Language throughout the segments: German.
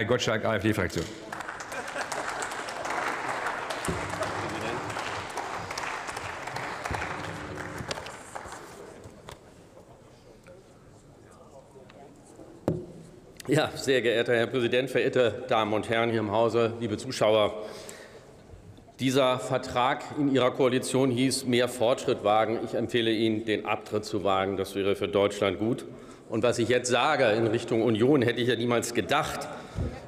Herr Gottschalk, AfD-Fraktion. Ja, sehr geehrter Herr Präsident, verehrte Damen und Herren hier im Hause, liebe Zuschauer! Dieser Vertrag in Ihrer Koalition hieß mehr Fortschritt wagen. Ich empfehle Ihnen, den Abtritt zu wagen. Das wäre für Deutschland gut. Und was ich jetzt sage in Richtung Union, hätte ich ja niemals gedacht.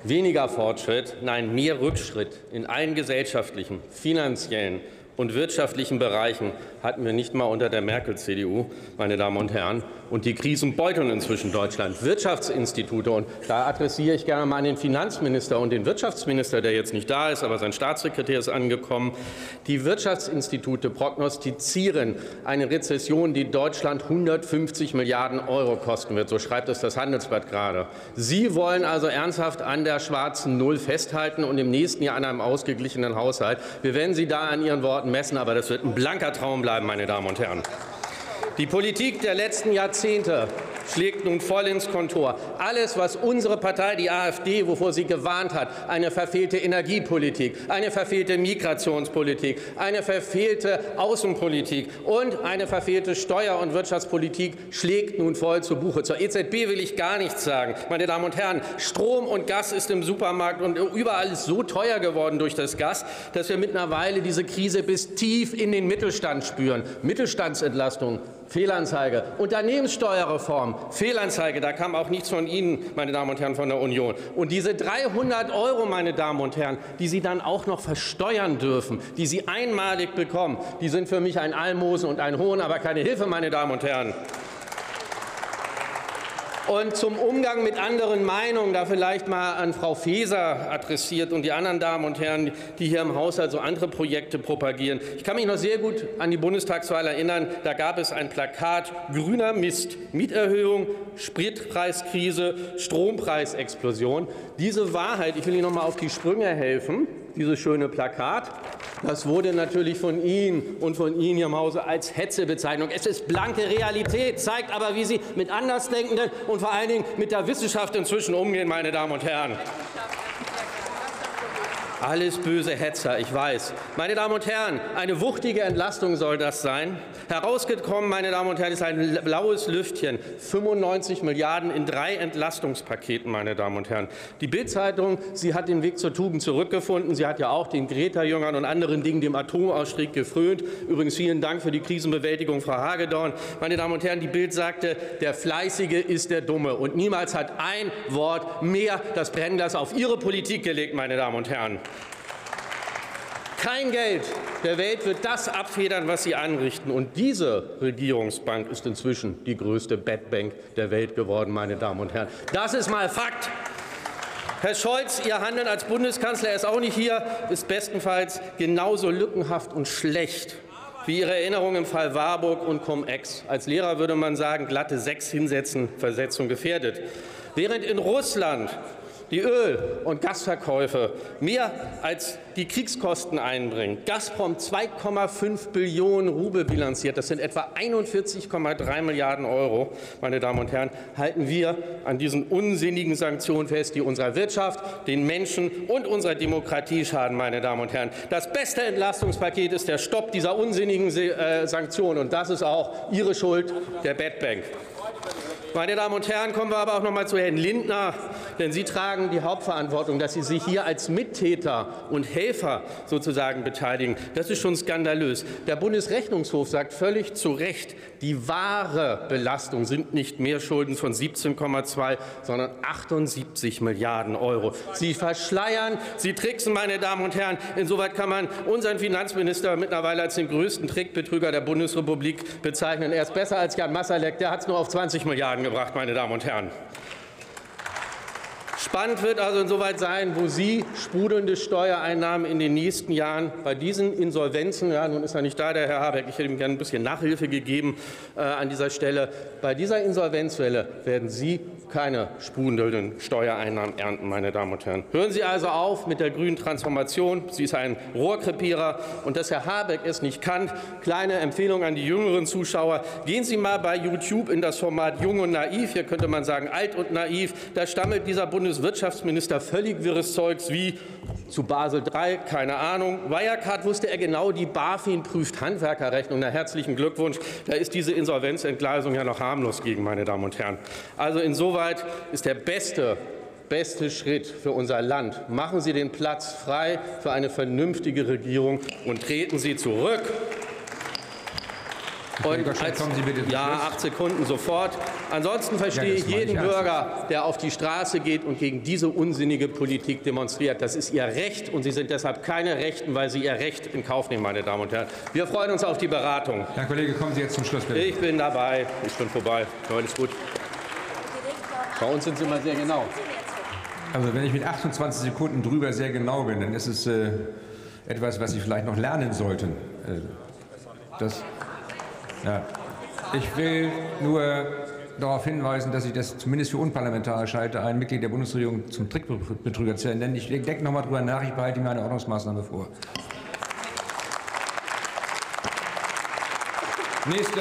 Weniger Fortschritt, nein, mehr Rückschritt in allen gesellschaftlichen, finanziellen und wirtschaftlichen Bereichen hatten wir nicht mal unter der Merkel-CDU, meine Damen und Herren. Und die Krisen beuteln inzwischen Deutschland. Wirtschaftsinstitute, und da adressiere ich gerne mal an den Finanzminister und den Wirtschaftsminister, der jetzt nicht da ist, aber sein Staatssekretär ist angekommen. Die Wirtschaftsinstitute prognostizieren eine Rezession, die Deutschland 150 Milliarden Euro kosten wird. So schreibt es das Handelsblatt gerade. Sie wollen also ernsthaft an der schwarzen Null festhalten und im nächsten Jahr an einem ausgeglichenen Haushalt. Wir werden Sie da an Ihren Worten messen, aber das wird ein blanker Traum bleiben, meine Damen und Herren. Die Politik der letzten Jahrzehnte schlägt nun voll ins Kontor. Alles, was unsere Partei, die AfD, wovor sie gewarnt hat, eine verfehlte Energiepolitik, eine verfehlte Migrationspolitik, eine verfehlte Außenpolitik und eine verfehlte Steuer- und Wirtschaftspolitik, schlägt nun voll zu Buche. Zur EZB will ich gar nichts sagen. Meine Damen und Herren, Strom und Gas ist im Supermarkt und überall so teuer geworden durch das Gas, dass wir mittlerweile diese Krise bis tief in den Mittelstand spüren. Mittelstandsentlastung, Fehlanzeige, Unternehmenssteuerreform, Fehlanzeige, da kam auch nichts von Ihnen, meine Damen und Herren von der Union. Und diese 300 Euro, meine Damen und Herren, die Sie dann auch noch versteuern dürfen, die Sie einmalig bekommen, die sind für mich ein Almosen und ein Hohn, aber keine Hilfe, meine Damen und Herren. Und zum Umgang mit anderen Meinungen, da vielleicht mal an Frau Faeser adressiert und die anderen Damen und Herren, die hier im Haushalt so andere Projekte propagieren. Ich kann mich noch sehr gut an die Bundestagswahl erinnern. Da gab es ein Plakat Grüner Mist, Mieterhöhung, Spritpreiskrise, Strompreisexplosion. Diese Wahrheit, ich will Ihnen noch mal auf die Sprünge helfen, dieses schöne Plakat. Das wurde natürlich von Ihnen und von Ihnen hier im Hause als Hetze bezeichnet. Es ist blanke Realität, zeigt aber, wie Sie mit Andersdenkenden und vor allen Dingen mit der Wissenschaft inzwischen umgehen, meine Damen und Herren. Alles böse Hetzer, ich weiß. Meine Damen und Herren, eine wuchtige Entlastung soll das sein. Herausgekommen, meine Damen und Herren, ist ein blaues Lüftchen. 95 Milliarden in drei Entlastungspaketen, meine Damen und Herren. Die Bild-Zeitung, sie hat den Weg zur Tugend zurückgefunden. Sie hat ja auch den Greta-Jüngern und anderen Dingen dem Atomausstieg gefrönt. Übrigens vielen Dank für die Krisenbewältigung, Frau Hagedorn. Meine Damen und Herren, die Bild sagte, der Fleißige ist der Dumme. Und niemals hat ein Wort mehr das Brennglas auf Ihre Politik gelegt, meine Damen und Herren. Kein Geld der Welt wird das abfedern, was Sie anrichten. Und diese Regierungsbank ist inzwischen die größte Badbank der Welt geworden, meine Damen und Herren. Das ist mal Fakt. Herr Scholz, Ihr Handeln als Bundeskanzler ist auch nicht hier, ist bestenfalls genauso lückenhaft und schlecht wie Ihre Erinnerung im Fall Warburg und Cum-Ex. Als Lehrer würde man sagen, glatte sechs hinsetzen, Versetzung gefährdet. Während in Russland die Öl- und Gasverkäufe mehr als die Kriegskosten einbringen. Gazprom 2,5 Billionen Rubel bilanziert, das sind etwa 41,3 Milliarden Euro, meine Damen und Herren, halten wir an diesen unsinnigen Sanktionen fest, die unserer Wirtschaft, den Menschen und unserer Demokratie schaden, meine Damen und Herren. Das beste Entlastungspaket ist der Stopp dieser unsinnigen äh, Sanktionen, und das ist auch Ihre Schuld, der Bad Bank. Meine Damen und Herren, kommen wir aber auch noch mal zu Herrn Lindner, denn Sie tragen die Hauptverantwortung, dass Sie sich hier als Mittäter und Helfer sozusagen beteiligen. Das ist schon skandalös. Der Bundesrechnungshof sagt völlig zu Recht, die wahre Belastung sind nicht mehr Schulden von 17,2, sondern 78 Milliarden Euro. Sie verschleiern, Sie tricksen, meine Damen und Herren. Insoweit kann man unseren Finanzminister mittlerweile als den größten Trickbetrüger der Bundesrepublik bezeichnen. Er ist besser als Jan Masalek, der hat es nur auf 20 Milliarden angebracht, meine Damen und Herren. Spannend wird also insoweit sein, wo Sie sprudelnde Steuereinnahmen in den nächsten Jahren bei diesen Insolvenzen, ja, nun ist er nicht da, der Herr Habeck, ich hätte ihm gerne ein bisschen Nachhilfe gegeben äh, an dieser Stelle, bei dieser Insolvenzwelle werden Sie keine sprudelnden Steuereinnahmen ernten, meine Damen und Herren. Hören Sie also auf mit der grünen Transformation. Sie ist ein Rohrkrepierer. Und dass Herr Habeck es nicht kann, kleine Empfehlung an die jüngeren Zuschauer. Gehen Sie mal bei YouTube in das Format Jung und Naiv. Hier könnte man sagen alt und naiv. Da stammelt dieser Bundes Bundeswirtschaftsminister völlig wirres Zeugs wie zu Basel III, keine Ahnung. Wirecard wusste er genau, die BaFin prüft Handwerkerrechnung. Na, herzlichen Glückwunsch. Da ist diese Insolvenzentgleisung ja noch harmlos gegen, meine Damen und Herren. Also insoweit ist der beste beste Schritt für unser Land. Machen Sie den Platz frei für eine vernünftige Regierung und treten Sie zurück. Und als, ja, acht Sekunden sofort. Ansonsten verstehe ja, ich jeden Bürger, der auf die Straße geht und gegen diese unsinnige Politik demonstriert. Das ist Ihr Recht, und Sie sind deshalb keine Rechten, weil Sie Ihr Recht in Kauf nehmen, meine Damen und Herren. Wir freuen uns auf die Beratung. Herr Kollege, kommen Sie jetzt zum Schluss, bitte. Ich bin dabei. Ich bin vorbei. Alles gut. Bei uns sind Sie immer sehr genau. Also wenn ich mit 28 Sekunden drüber sehr genau bin, dann ist es äh, etwas, was Sie vielleicht noch lernen sollten. Äh, das, ja. Ich will nur darauf hinweisen, dass ich das zumindest für unparlamentarisch halte, ein Mitglied der Bundesregierung zum Trickbetrüger zu nennen. Ich denke noch mal drüber nach, ich behalte mir eine Ordnungsmaßnahme vor. Nächste